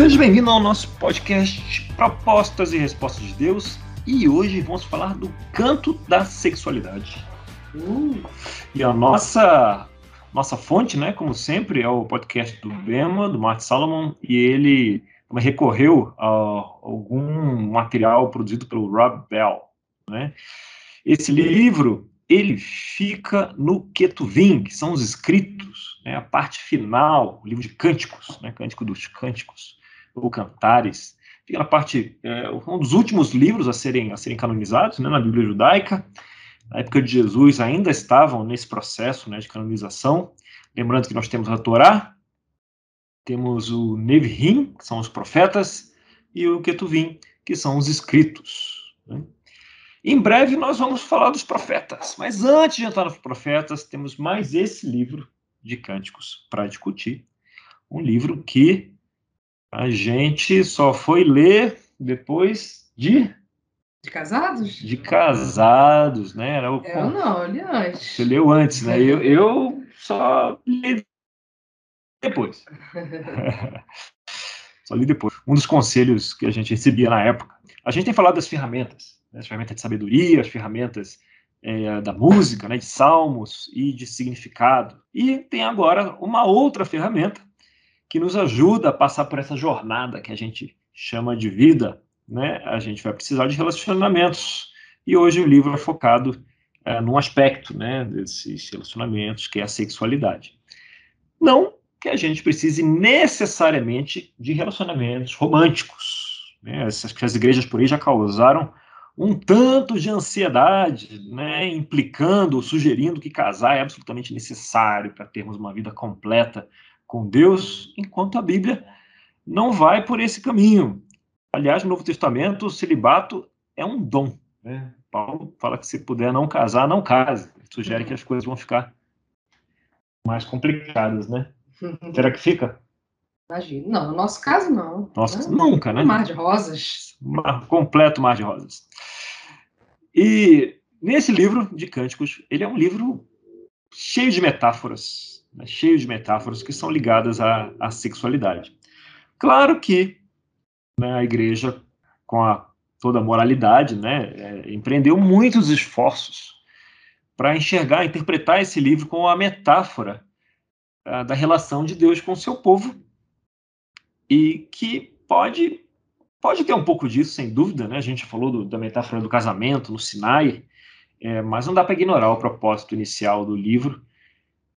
Seja bem-vindo ao nosso podcast Propostas e Respostas de Deus. E hoje vamos falar do canto da sexualidade. Uh, e a nossa nossa fonte, né, como sempre, é o podcast do Bema, do Mark Salomon, e ele recorreu a algum material produzido pelo Rob Bell. Né? Esse livro ele fica no Ketuvim, que são os escritos, né, a parte final, o livro de cânticos, né, cântico dos cânticos, ou cantares, fica na parte, é, um dos últimos livros a serem, a serem canonizados né, na Bíblia judaica, na época de Jesus ainda estavam nesse processo né, de canonização, lembrando que nós temos a Torá, temos o Nevihim, que são os profetas, e o Ketuvim, que são os escritos. Né? Em breve nós vamos falar dos profetas, mas antes de entrar nos profetas, temos mais esse livro de cânticos para discutir. Um livro que a gente só foi ler depois de. De casados? De casados, né? Era o, eu não, li antes. Você leu antes, né? Eu, eu só li depois. só li depois. Um dos conselhos que a gente recebia na época. A gente tem falado das ferramentas né, as ferramentas de sabedoria, as ferramentas é, da música, né, de salmos e de significado. E tem agora uma outra ferramenta que nos ajuda a passar por essa jornada que a gente chama de vida. Né? A gente vai precisar de relacionamentos. E hoje o livro é focado é, num aspecto né, desses relacionamentos, que é a sexualidade. Não que a gente precise necessariamente de relacionamentos românticos. Né? Essas que as igrejas por aí já causaram um tanto de ansiedade, né, implicando, sugerindo que casar é absolutamente necessário para termos uma vida completa com Deus, enquanto a Bíblia não vai por esse caminho. Aliás, no Novo Testamento, o celibato é um dom. Né? Paulo fala que se puder não casar, não case. Sugere que as coisas vão ficar mais complicadas, né? Será que fica? Imagina. Não, no nosso caso, não. Nossa, nunca, né? Um mar de rosas. Um completo mar de rosas. E nesse livro de Cânticos, ele é um livro cheio de metáforas, né? cheio de metáforas que são ligadas à, à sexualidade. Claro que né, a igreja, com a, toda a moralidade, né, é, empreendeu muitos esforços para enxergar, interpretar esse livro com a metáfora a, da relação de Deus com o seu povo e que pode pode ter um pouco disso, sem dúvida, né? A gente falou do, da metáfora do casamento no Sinai, é, mas não dá para ignorar o propósito inicial do livro,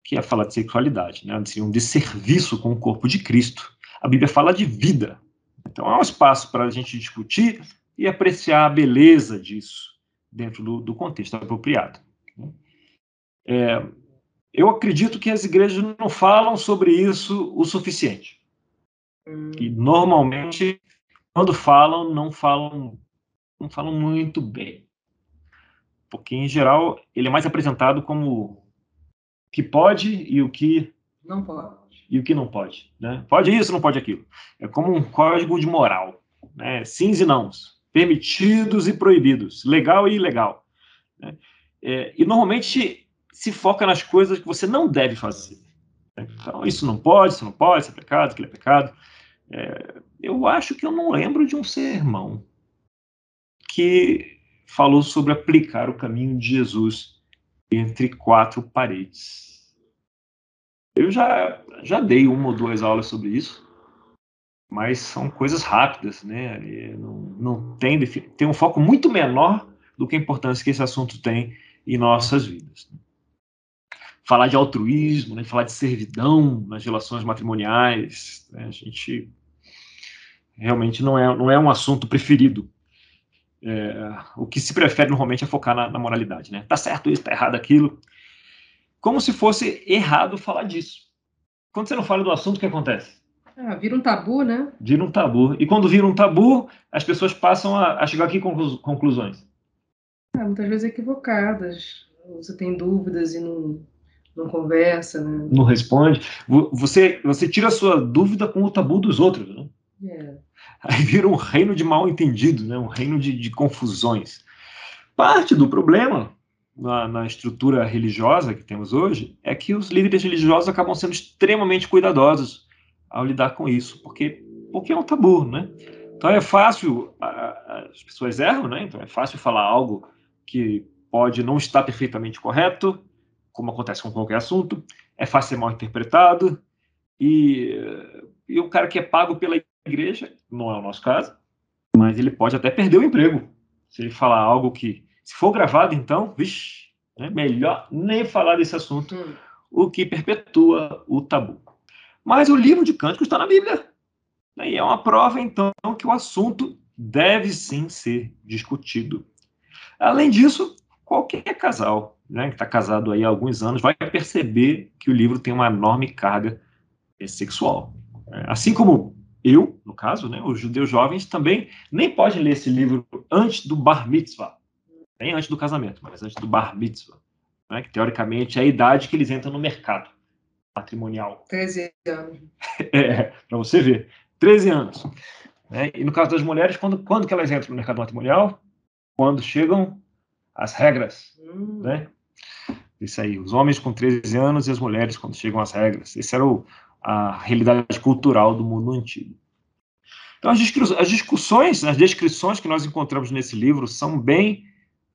que é falar de sexualidade, né? Seria um desserviço com o corpo de Cristo. A Bíblia fala de vida. Então há um espaço para a gente discutir e apreciar a beleza disso dentro do, do contexto apropriado. Né? É, eu acredito que as igrejas não falam sobre isso o suficiente. E normalmente, quando falam, não falam, não falam muito bem. Porque, em geral, ele é mais apresentado como que pode e o que não pode. E o que não pode. Né? Pode isso, não pode aquilo. É como um código de moral. Né? Sims e nãos. Permitidos e proibidos. Legal e ilegal. Né? É, e normalmente se foca nas coisas que você não deve fazer. Então, isso não pode, isso não pode, isso é pecado, aquilo é pecado. É, eu acho que eu não lembro de um sermão que falou sobre aplicar o caminho de Jesus entre quatro paredes. Eu já, já dei uma ou duas aulas sobre isso, mas são coisas rápidas, né? Não, não tem, tem um foco muito menor do que a importância que esse assunto tem em nossas vidas. Falar de altruísmo, né? falar de servidão nas relações matrimoniais, né? a gente realmente não é, não é um assunto preferido. É, o que se prefere normalmente é focar na, na, moralidade, né? Tá certo isso, tá errado aquilo. Como se fosse errado falar disso. Quando você não fala do assunto, o que acontece? Ah, vira um tabu, né? Vira um tabu. E quando vira um tabu, as pessoas passam a, a chegar aqui com conclusões. Ah, muitas vezes equivocadas. Você tem dúvidas e não, não conversa, né? Não responde. Você, você tira a sua dúvida com o tabu dos outros, né? É. Aí vira um reino de mal entendido, né? um reino de, de confusões. Parte do problema na, na, estrutura religiosa que temos hoje é que os líderes religiosos acabam sendo extremamente cuidadosos ao lidar com isso, porque porque é um tabu, né? Então é fácil, as pessoas erram, né? Então é fácil falar algo que pode não estar perfeitamente correto, como acontece com qualquer assunto, é fácil ser mal interpretado, e, e o cara que é pago pela igreja, não é o nosso caso, mas ele pode até perder o emprego. Se ele falar algo que, se for gravado, então, vixe, né, melhor nem falar desse assunto, hum. o que perpetua o tabu. Mas o livro de Cânticos está na Bíblia. E é uma prova, então, que o assunto deve sim ser discutido. Além disso, qualquer casal né, que está casado aí há alguns anos vai perceber que o livro tem uma enorme carga sexual. Assim como eu, no caso, né, os judeus jovens também nem podem ler esse livro antes do bar mitzvah, nem antes do casamento, mas antes do bar mitzvah, né, que teoricamente é a idade que eles entram no mercado patrimonial. 13 anos. É, para você ver. 13 anos. Né? E no caso das mulheres, quando, quando que elas entram no mercado matrimonial? Quando chegam as regras. Hum. Né? Isso aí, os homens com 13 anos e as mulheres quando chegam às regras. Essa era o, a realidade cultural do mundo antigo. Então, as, as discussões, as descrições que nós encontramos nesse livro são bem,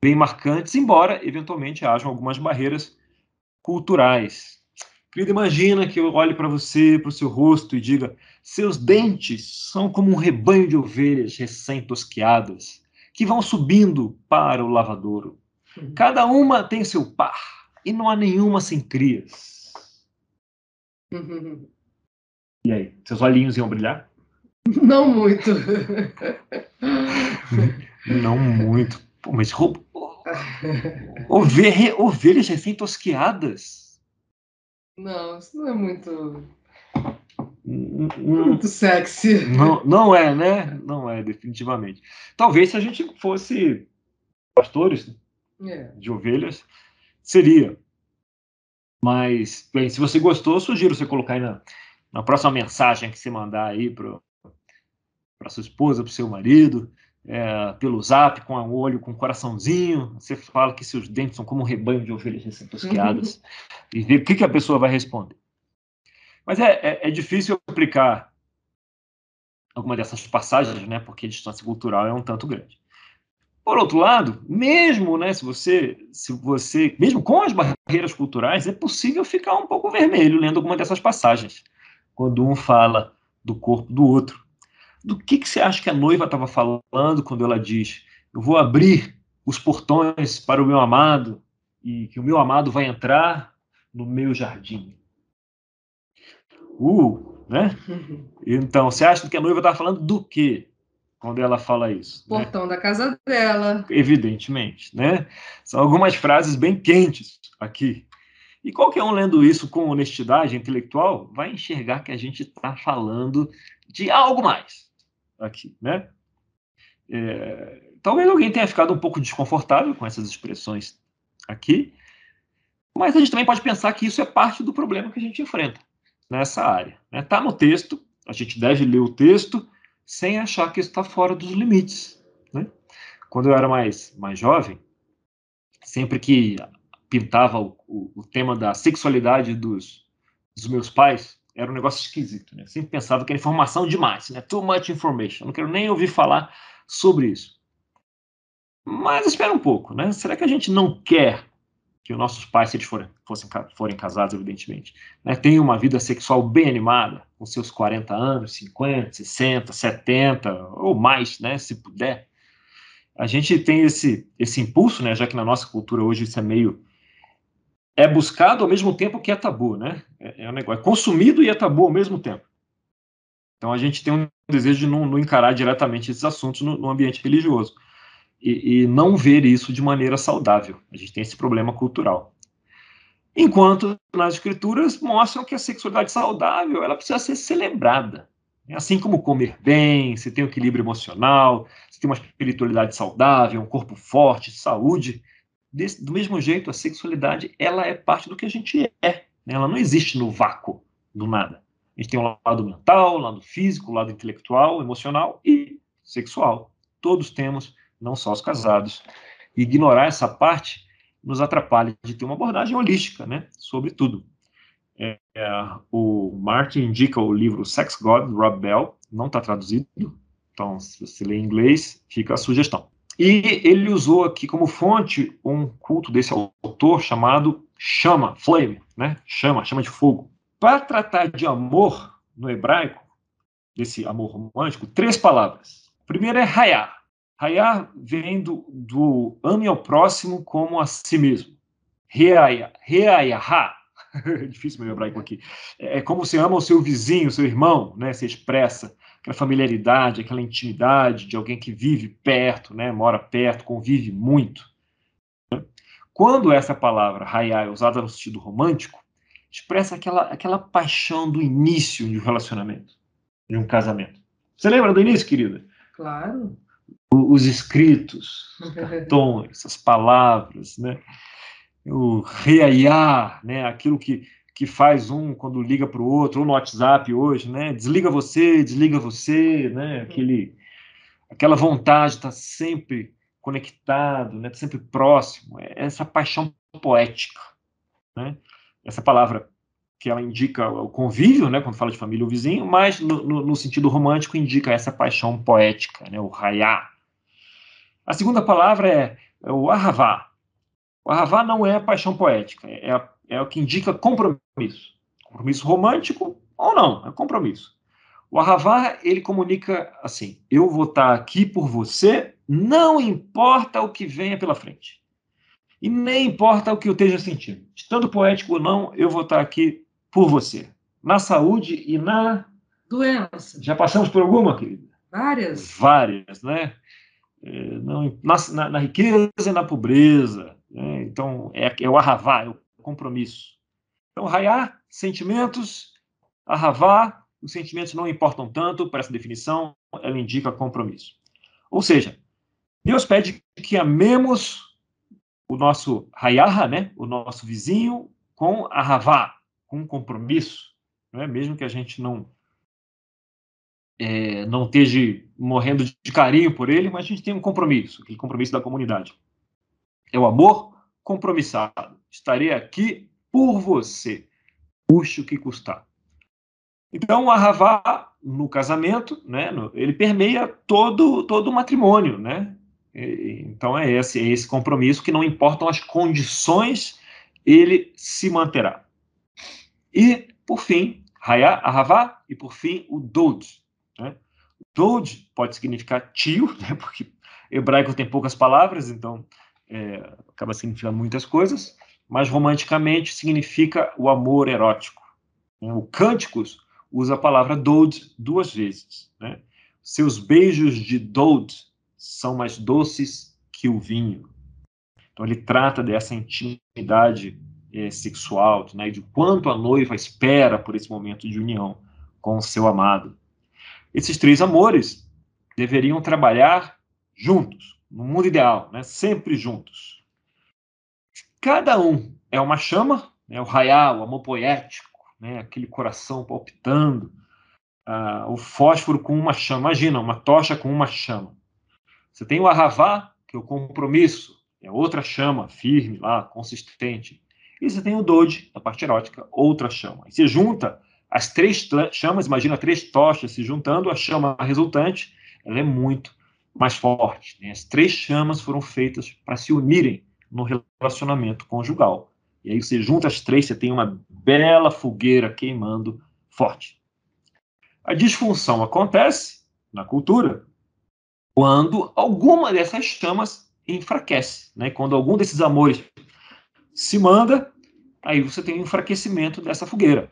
bem marcantes, embora, eventualmente, hajam algumas barreiras culturais Querido, imagina que eu olhe para você, para o seu rosto e diga: seus dentes são como um rebanho de ovelhas recém-tosqueadas que vão subindo para o lavadouro. Uhum. Cada uma tem seu par e não há nenhuma sem crias. E aí, seus olhinhos iam brilhar? Não muito. não muito. Pô, mas ovelhas recém-tosqueadas não, isso não é muito. Muito sexy. Não, não é, né? Não é, definitivamente. Talvez se a gente fosse pastores é. de ovelhas, seria. Mas, bem, se você gostou, sugiro você colocar aí na, na próxima mensagem que você mandar aí para sua esposa, para o seu marido, é, pelo zap, com o olho, com o coraçãozinho, você fala que seus dentes são como um rebanho de ovelhas recém-tosqueadas, e ver o que, que a pessoa vai responder. Mas é, é, é, difícil aplicar alguma dessas passagens, né, porque a distância cultural é um tanto grande. Por outro lado, mesmo, né, se você, se você, mesmo com as barreiras culturais, é possível ficar um pouco vermelho lendo alguma dessas passagens, quando um fala do corpo do outro do que, que você acha que a noiva estava falando quando ela diz: Eu vou abrir os portões para o meu amado e que o meu amado vai entrar no meu jardim? Uh, né? Então, você acha que a noiva estava falando do quê quando ela fala isso? Né? Portão né? da casa dela. Evidentemente, né? São algumas frases bem quentes aqui. E qualquer um lendo isso com honestidade intelectual vai enxergar que a gente está falando de algo mais aqui, né? É, talvez alguém tenha ficado um pouco desconfortável com essas expressões aqui, mas a gente também pode pensar que isso é parte do problema que a gente enfrenta nessa área. Está né? Tá no texto, a gente deve ler o texto sem achar que está fora dos limites. Né? Quando eu era mais, mais jovem, sempre que pintava o, o, o tema da sexualidade dos, dos meus pais, era um negócio esquisito, né? Sempre pensava que era informação demais, né? Too much information. Não quero nem ouvir falar sobre isso. Mas espera um pouco, né? Será que a gente não quer que os nossos pais, se eles forem, fossem, forem casados, evidentemente, né, tenham uma vida sexual bem animada, com seus 40 anos, 50, 60, 70 ou mais, né, se puder? A gente tem esse, esse impulso, né, já que na nossa cultura hoje isso é meio é buscado ao mesmo tempo que é tabu, né? É, é um negócio, é consumido e é tabu ao mesmo tempo. Então a gente tem um desejo de não, não encarar diretamente esses assuntos no, no ambiente religioso e, e, não ver isso de maneira saudável. A gente tem esse problema cultural. Enquanto nas escrituras mostram que a sexualidade saudável ela precisa ser celebrada. Assim como comer bem, você tem um equilíbrio emocional, você tem uma espiritualidade saudável, um corpo forte, saúde, do mesmo jeito, a sexualidade ela é parte do que a gente é. Né? Ela não existe no vácuo do nada. A gente tem um lado mental, um lado físico, um lado intelectual, emocional e sexual. Todos temos, não só os casados. Ignorar essa parte nos atrapalha de ter uma abordagem holística né, sobre tudo. É, é, o Martin indica o livro Sex God, Rob Bell, não está traduzido, então se você lê em inglês, fica a sugestão. E ele usou aqui como fonte um culto desse autor chamado chama, flame, né? Chama, chama de fogo. Para tratar de amor no hebraico, desse amor romântico, três palavras. A primeira é rayar. Rayar vem do, do ame ao próximo como a si mesmo. Reaya, reayahá. É difícil meu hebraico aqui. É como você ama o seu vizinho, o seu irmão, né? Você expressa aquela familiaridade, aquela intimidade de alguém que vive perto, né? Mora perto, convive muito. Quando essa palavra raiá é usada no sentido romântico, expressa aquela, aquela paixão do início de um relacionamento, de um casamento. Você lembra do início, querida? Claro. O, os escritos, os cartões, essas palavras, né? O reaiá, né? Aquilo que, que faz um quando liga para o outro, ou no WhatsApp hoje, né? Desliga você, desliga você, né? Aquele, aquela vontade de estar sempre conectado, né, sempre próximo, é essa paixão poética, né? Essa palavra que ela indica o convívio, né, quando fala de família ou vizinho, mas no, no, no sentido romântico indica essa paixão poética, né, o raiá. A segunda palavra é, é o ahavá. O ahavá não é a paixão poética, é, a, é o que indica compromisso. Compromisso romântico ou não, é compromisso. O ahavá, ele comunica assim, eu vou estar aqui por você não importa o que venha pela frente. E nem importa o que eu esteja sentindo. Estando poético ou não, eu vou estar aqui por você. Na saúde e na. Doença. Já passamos por alguma, querida? Várias. Várias, né? É, não, na, na, na, riqueza e na pobreza. Né? Então, é, é o arravá, é o compromisso. Então, raiar, sentimentos, arravá, os sentimentos não importam tanto para essa definição, ela indica compromisso. Ou seja, Deus pede que amemos o nosso Hayaha, né? o nosso vizinho, com a Havá, com compromisso, né? mesmo que a gente não é, não esteja morrendo de carinho por ele, mas a gente tem um compromisso, aquele compromisso da comunidade. É o amor compromissado. Estarei aqui por você, custe o que custar. Então, o Ahavá, no casamento, né, ele permeia todo, todo o matrimônio, né? Então é esse, é esse compromisso que não importam as condições, ele se manterá. E, por fim, Hayá, Ahavá, e por fim, o Dod. Né? Pode significar tio, né? porque hebraico tem poucas palavras, então é, acaba significando muitas coisas, mas romanticamente significa o amor erótico. Né? O Cânticos usa a palavra Dod duas vezes. Né? Seus beijos de Dod são mais doces que o vinho. Então ele trata dessa intimidade é, sexual, né, de quanto a noiva espera por esse momento de união com o seu amado. Esses três amores deveriam trabalhar juntos, no mundo ideal, né, sempre juntos. Cada um é uma chama, né, o raial, o amor poético, né, aquele coração palpitando, uh, o fósforo com uma chama. Imagina, uma tocha com uma chama. Você tem o Ahavá, que é o compromisso, é outra chama firme lá, consistente. E você tem o Dode, a parte erótica, outra chama. E você junta as três chamas, imagina três tochas se juntando, a chama resultante, ela é muito mais forte. Né? As três chamas foram feitas para se unirem no relacionamento conjugal. E aí você junta as três, você tem uma bela fogueira queimando forte. A disfunção acontece na cultura quando alguma dessas chamas enfraquece, né? Quando algum desses amores se manda, aí você tem um enfraquecimento dessa fogueira.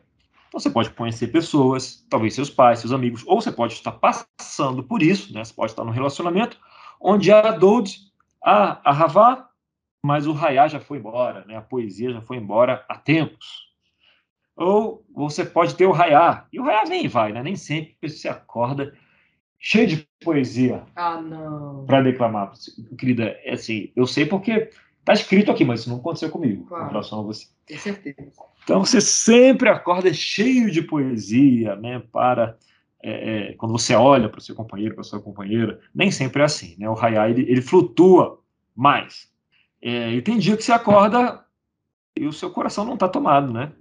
Você pode conhecer pessoas, talvez seus pais, seus amigos, ou você pode estar passando por isso, né? Você pode estar num relacionamento onde a Dode, a, a Havá, mas o Rayá já foi embora, né? A poesia já foi embora há tempos. Ou você pode ter o Rayá, e o Rayá vem e vai, né? Nem sempre você acorda cheio de poesia ah, não. para declamar. Querida, é assim, eu sei porque tá escrito aqui, mas isso não aconteceu comigo claro. em relação a você. Tenho certeza. Então você sempre acorda cheio de poesia, né? Para é, é, quando você olha para o seu companheiro, para sua companheira, nem sempre é assim, né? O raiá ele, ele flutua mais. É, e tem dia que você acorda e o seu coração não está tomado, né?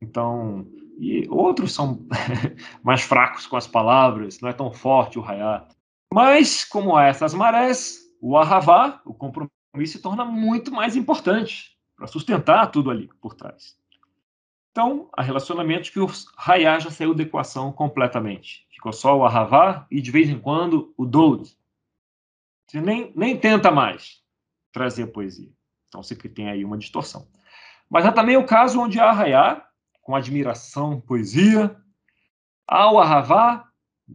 Então e outros são mais fracos com as palavras, não é tão forte o raiá. Mas, como essas marés, o arravá, o compromisso, se torna muito mais importante para sustentar tudo ali por trás. Então, há relacionamentos que o raiá já saiu da equação completamente. Ficou só o arravá e, de vez em quando, o doud. Você nem, nem tenta mais trazer poesia. Então, você tem aí uma distorção. Mas há também o caso onde há raiá, com admiração, poesia, há o arravá,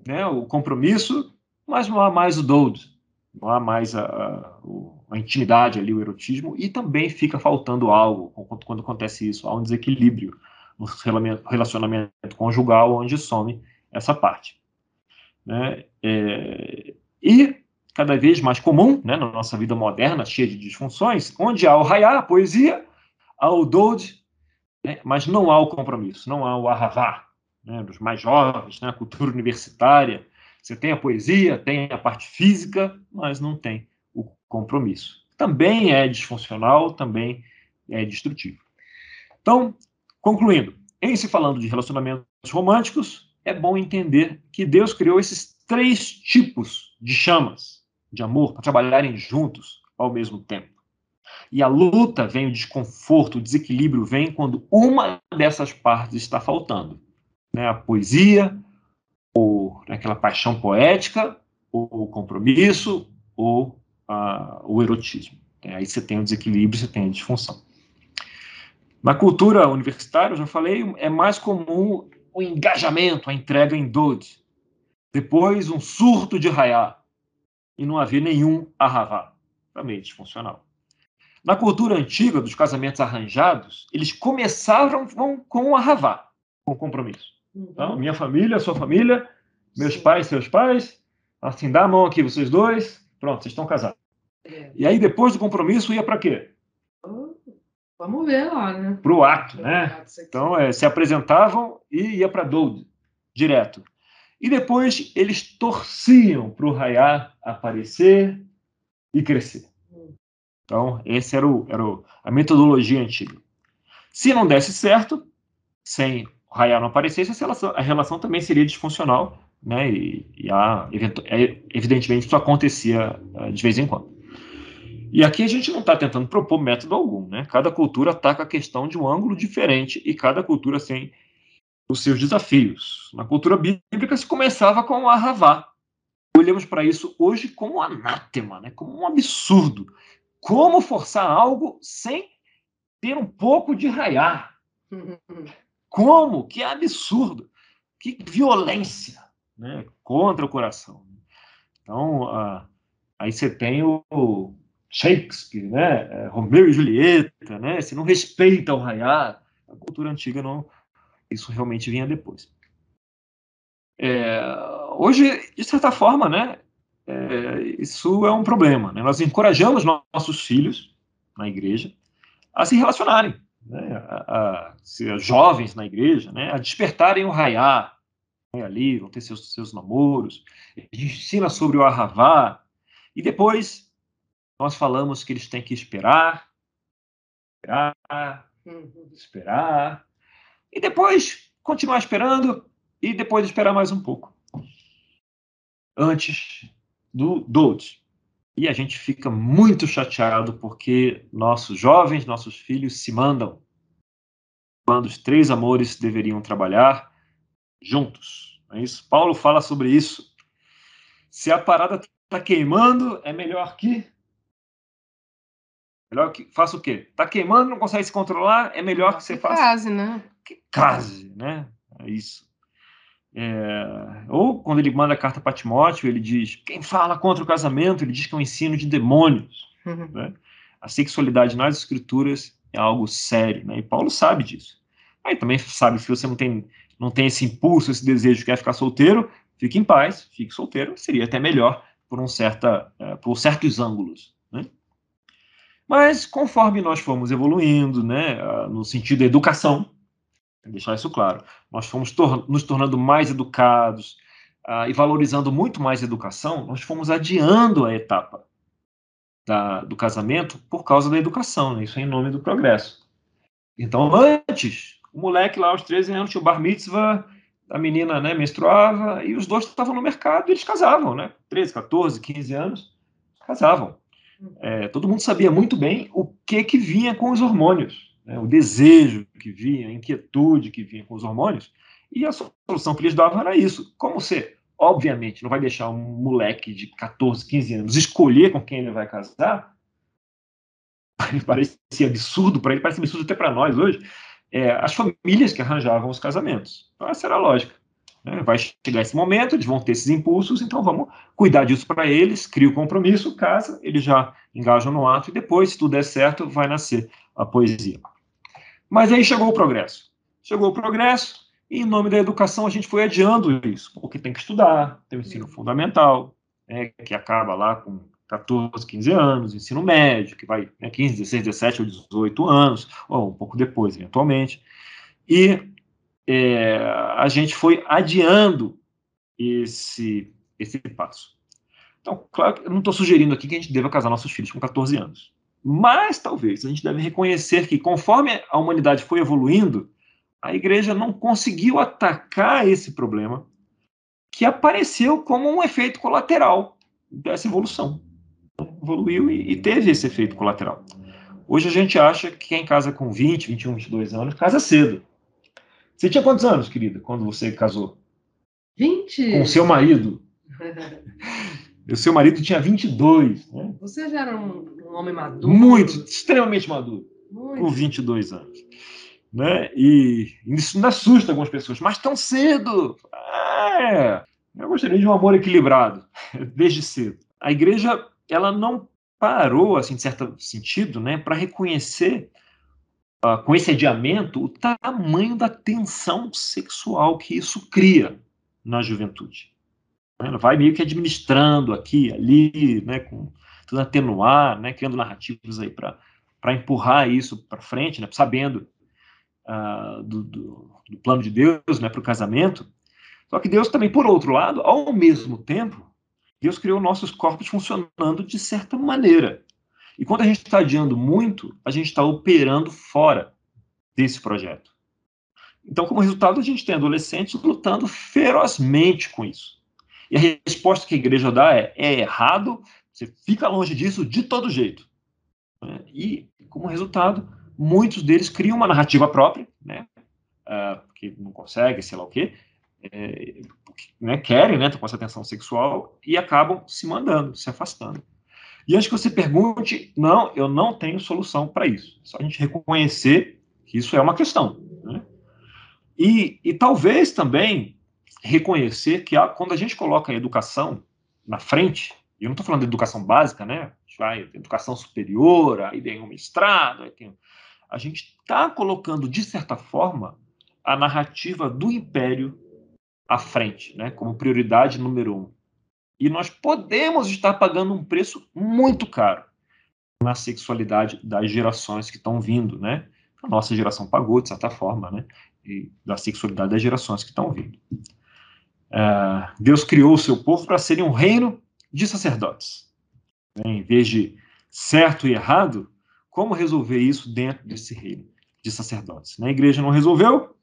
né, o compromisso, mas não há mais o doud, não há mais a, a, a, intimidade ali, o erotismo, e também fica faltando algo quando, quando acontece isso, há um desequilíbrio no relacionamento conjugal, onde some essa parte. Né? É, e cada vez mais comum, né, na nossa vida moderna, cheia de disfunções, onde há o raiá, a poesia, há o doud, né, mas não há o compromisso, não há o arravá, né, dos mais jovens, né, a cultura universitária, você tem a poesia, tem a parte física, mas não tem o compromisso. Também é disfuncional, também é destrutivo. Então, concluindo, em se falando de relacionamentos românticos, é bom entender que Deus criou esses três tipos de chamas de amor para trabalharem juntos ao mesmo tempo. E a luta vem, o desconforto, o desequilíbrio vem quando uma dessas partes está faltando. Né? A poesia, ou aquela paixão poética, ou o compromisso, ou o erotismo. É, aí você tem o desequilíbrio, você tem a disfunção. Na cultura universitária, eu já falei, é mais comum o engajamento, a entrega em dode. Depois, um surto de raiar. E não havia nenhum arravá. Também disfuncional. Na cultura antiga dos casamentos arranjados, eles começavam com o arravá, com o compromisso. Então, uhum. minha família, sua família, meus Sim. pais, seus pais, assim, dá a mão aqui, vocês dois, pronto, vocês estão casados. É. E aí, depois do compromisso, ia para quê? Vamos ver lá, né? Para o ato, né? Então, é, se apresentavam e ia para Dold, direto. E depois eles torciam para o Raiá aparecer e crescer. Hum. Então, essa era, o, era o, a metodologia antiga. Se não desse certo, sem Raiá não aparecesse, a relação, a relação também seria disfuncional, né? E, e a, é, evidentemente isso acontecia uh, de vez em quando. E aqui a gente não está tentando propor método algum, né? Cada cultura ataca a questão de um ângulo diferente e cada cultura tem os seus desafios. Na cultura bíblica se começava com o arravá. Olhamos para isso hoje como um anátema, né? como um absurdo. Como forçar algo sem ter um pouco de raiar? Como? Que absurdo! Que violência né? contra o coração. Então, uh, aí você tem o, Shakespeare, né? É, Romeu e Julieta, né? Se não respeita o raiar, a cultura antiga não. Isso realmente vinha depois. É, hoje, de certa forma, né? É, isso é um problema. Né? Nós encorajamos nossos filhos na igreja a se relacionarem, né? a, a, jovens na igreja, né? a despertarem o raiar né? ali, vão ter seus, seus namoros. Ensina sobre o arravá e depois nós falamos que eles têm que esperar, esperar, uhum. esperar, e depois continuar esperando, e depois esperar mais um pouco. Antes do Dodes. E a gente fica muito chateado porque nossos jovens, nossos filhos se mandam quando os três amores deveriam trabalhar juntos. É isso? Paulo fala sobre isso. Se a parada está queimando, é melhor que Melhor que faça o quê? Tá queimando, não consegue se controlar, é melhor que você que faça. Case, né? Que case, né? É isso. É... Ou quando ele manda a carta para Timóteo, ele diz: quem fala contra o casamento, ele diz que é um ensino de demônios. Uhum. Né? A sexualidade nas escrituras é algo sério, né? E Paulo sabe disso. Aí também sabe se você não tem não tem esse impulso, esse desejo, quer ficar solteiro, fique em paz, fique solteiro, seria até melhor por um certa, uh, por certos ângulos, né? Mas conforme nós fomos evoluindo, né, no sentido da educação, deixar isso claro, nós fomos tor nos tornando mais educados uh, e valorizando muito mais a educação, nós fomos adiando a etapa da, do casamento por causa da educação, né? isso é em nome do progresso. Então, antes, O moleque lá aos 13 anos tinha o bar mitzvah, a menina né, menstruava, e os dois estavam no mercado e eles casavam, né? 13, 14, 15 anos, casavam. É, todo mundo sabia muito bem o que que vinha com os hormônios, né? o desejo que vinha, a inquietude que vinha com os hormônios, e a solução que eles davam era isso. Como você, obviamente, não vai deixar um moleque de 14, 15 anos escolher com quem ele vai casar, parece absurdo para ele, parece absurdo até para nós hoje, é, as famílias que arranjavam os casamentos. Então, essa era a lógica. Né? Vai chegar esse momento, eles vão ter esses impulsos, então vamos cuidar disso para eles, cria o compromisso, casa, eles já engajam no ato e depois, se tudo der certo, vai nascer a poesia. Mas aí chegou o progresso. Chegou o progresso, e em nome da educação a gente foi adiando isso, porque tem que estudar, tem o ensino fundamental, né, que acaba lá com 14, 15 anos, ensino médio, que vai né, 15, 16, 17 ou 18 anos, ou um pouco depois, eventualmente. E é, a gente foi adiando esse, esse passo. Então, claro eu não estou sugerindo aqui que a gente deva casar nossos filhos com 14 anos. Mas talvez a gente deve reconhecer que, conforme a humanidade foi evoluindo, a igreja não conseguiu atacar esse problema que apareceu como um efeito colateral dessa evolução evoluiu e, e, teve esse efeito colateral. Hoje a gente acha que quem casa com 20, 21, 22 anos casa cedo. Você tinha quantos anos, querida, quando você casou? 20? Com o seu marido. o seu marido tinha 22. Né? Você já era um, um homem maduro? Muito, extremamente maduro. Muito. Com 22 anos. Né? E isso ainda assusta algumas pessoas. Mas tão cedo! É, eu gostaria de um amor equilibrado, desde cedo. A igreja ela não parou, assim, de certo sentido, né, para reconhecer uh, com esse adiamento o tamanho da tensão sexual que isso cria na juventude. Ela vai meio que administrando aqui, ali, né, com tudo atenuar, né, criando narrativas aí para empurrar isso para frente, né, sabendo uh, do, do, do, plano de Deus né, para o casamento. Só que Deus também, por outro lado, ao mesmo tempo, Deus criou nossos corpos funcionando de certa maneira. E quando a gente está adiando muito, a gente está operando fora desse projeto. Então, como resultado, a gente tem adolescentes lutando ferozmente com isso. E a resposta que a igreja dá é: é errado, você fica longe disso de todo jeito. E, como resultado, muitos deles criam uma narrativa própria, né? Uh, que não consegue, sei lá o quê, é, né, querem né, com essa atenção sexual e acabam se mandando, se afastando. E antes que você pergunte, não, eu não tenho solução para isso. É só a gente reconhecer que isso é uma questão. Né? E, e talvez também reconhecer que a, quando a gente coloca a educação na frente, e eu não estou falando de educação básica, né? A gente vai educação superior, aí tem um mestrado, aí tem... a gente está colocando, de certa forma, a narrativa do império à frente, né, como prioridade número um. E nós podemos estar pagando um preço muito caro na sexualidade das gerações que estão vindo, né? A nossa geração pagou, de certa forma, né? E da sexualidade das gerações que estão vindo. Uh, Deus criou o seu povo para serem um reino de sacerdotes. Né? Em vez de certo e errado, como resolver isso dentro desse reino de sacerdotes? Na igreja não resolveu,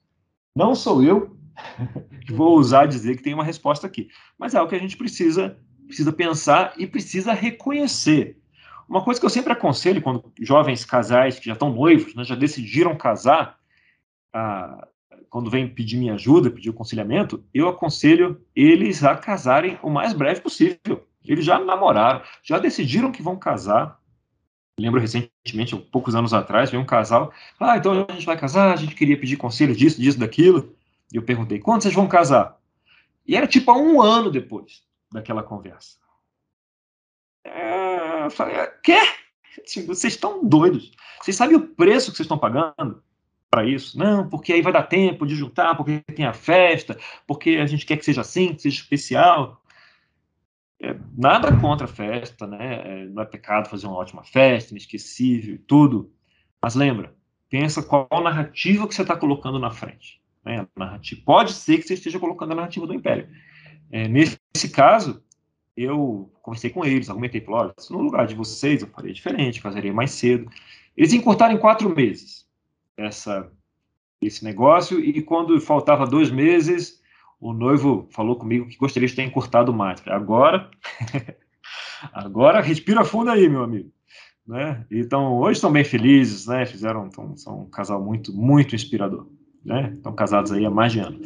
não sou eu, vou usar dizer que tem uma resposta aqui. Mas é algo que a gente precisa, precisa pensar e precisa reconhecer. Uma coisa que eu sempre aconselho quando jovens casais que já estão noivos, né, já decidiram casar, ah, quando vem pedir minha ajuda, pedir o aconselhamento, eu aconselho eles a casarem o mais breve possível. Eles já namoraram, já decidiram que vão casar. Lembro recentemente, poucos anos atrás, veio um casal. Ah, então a gente vai casar, a gente queria pedir conselho disso, disso, daquilo. E eu perguntei, quando vocês vão casar? E era tipo um ano depois daquela conversa. É, eu falei, quê? Tipo, vocês estão doidos. Vocês sabem o preço que vocês estão pagando para isso? Não, porque aí vai dar tempo de juntar, porque tem a festa, porque a gente quer que seja assim, que seja especial. É, nada contra a festa, né? É, não é pecado fazer uma ótima festa, inesquecível e tudo. Mas lembra, pensa qual narrativa que você está colocando na frente. Né, narrativa. Pode ser que você esteja colocando a narrativa do Império. É, nesse caso, eu conversei com eles, argumentei, olha, no lugar de vocês eu faria diferente, casaria mais cedo. Eles encurtaram em quatro meses essa, esse negócio e quando faltava dois meses, o noivo falou comigo que gostaria de ter encurtado mais. Agora, agora respira fundo aí, meu amigo. Né? Então, hoje estão bem felizes, né? Fizeram, tão, são um casal muito, muito inspirador. Né? Estão casados aí há mais de ano.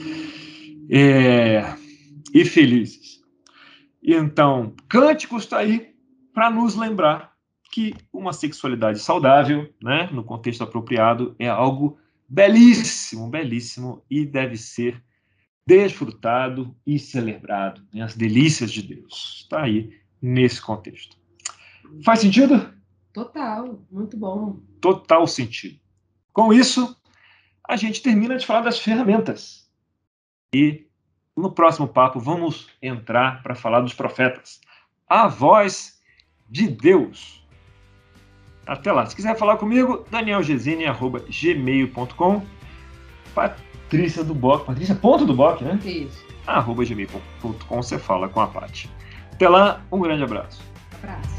É, e felizes. Então, Cânticos está aí para nos lembrar que uma sexualidade saudável, né, no contexto apropriado, é algo belíssimo, belíssimo e deve ser desfrutado e celebrado. Né, as delícias de Deus. Está aí nesse contexto. Faz sentido? Total, muito bom. Total sentido. Com isso, a gente termina de falar das ferramentas. E no próximo papo vamos entrar para falar dos profetas. A voz de Deus. Até lá. Se quiser falar comigo, danielgesine.gmail.com Patrícia do Boc, Patrícia ponto do Boc, né? Isso. Arroba gmail.com você fala com a Paty. Até lá, um grande abraço. Abraço.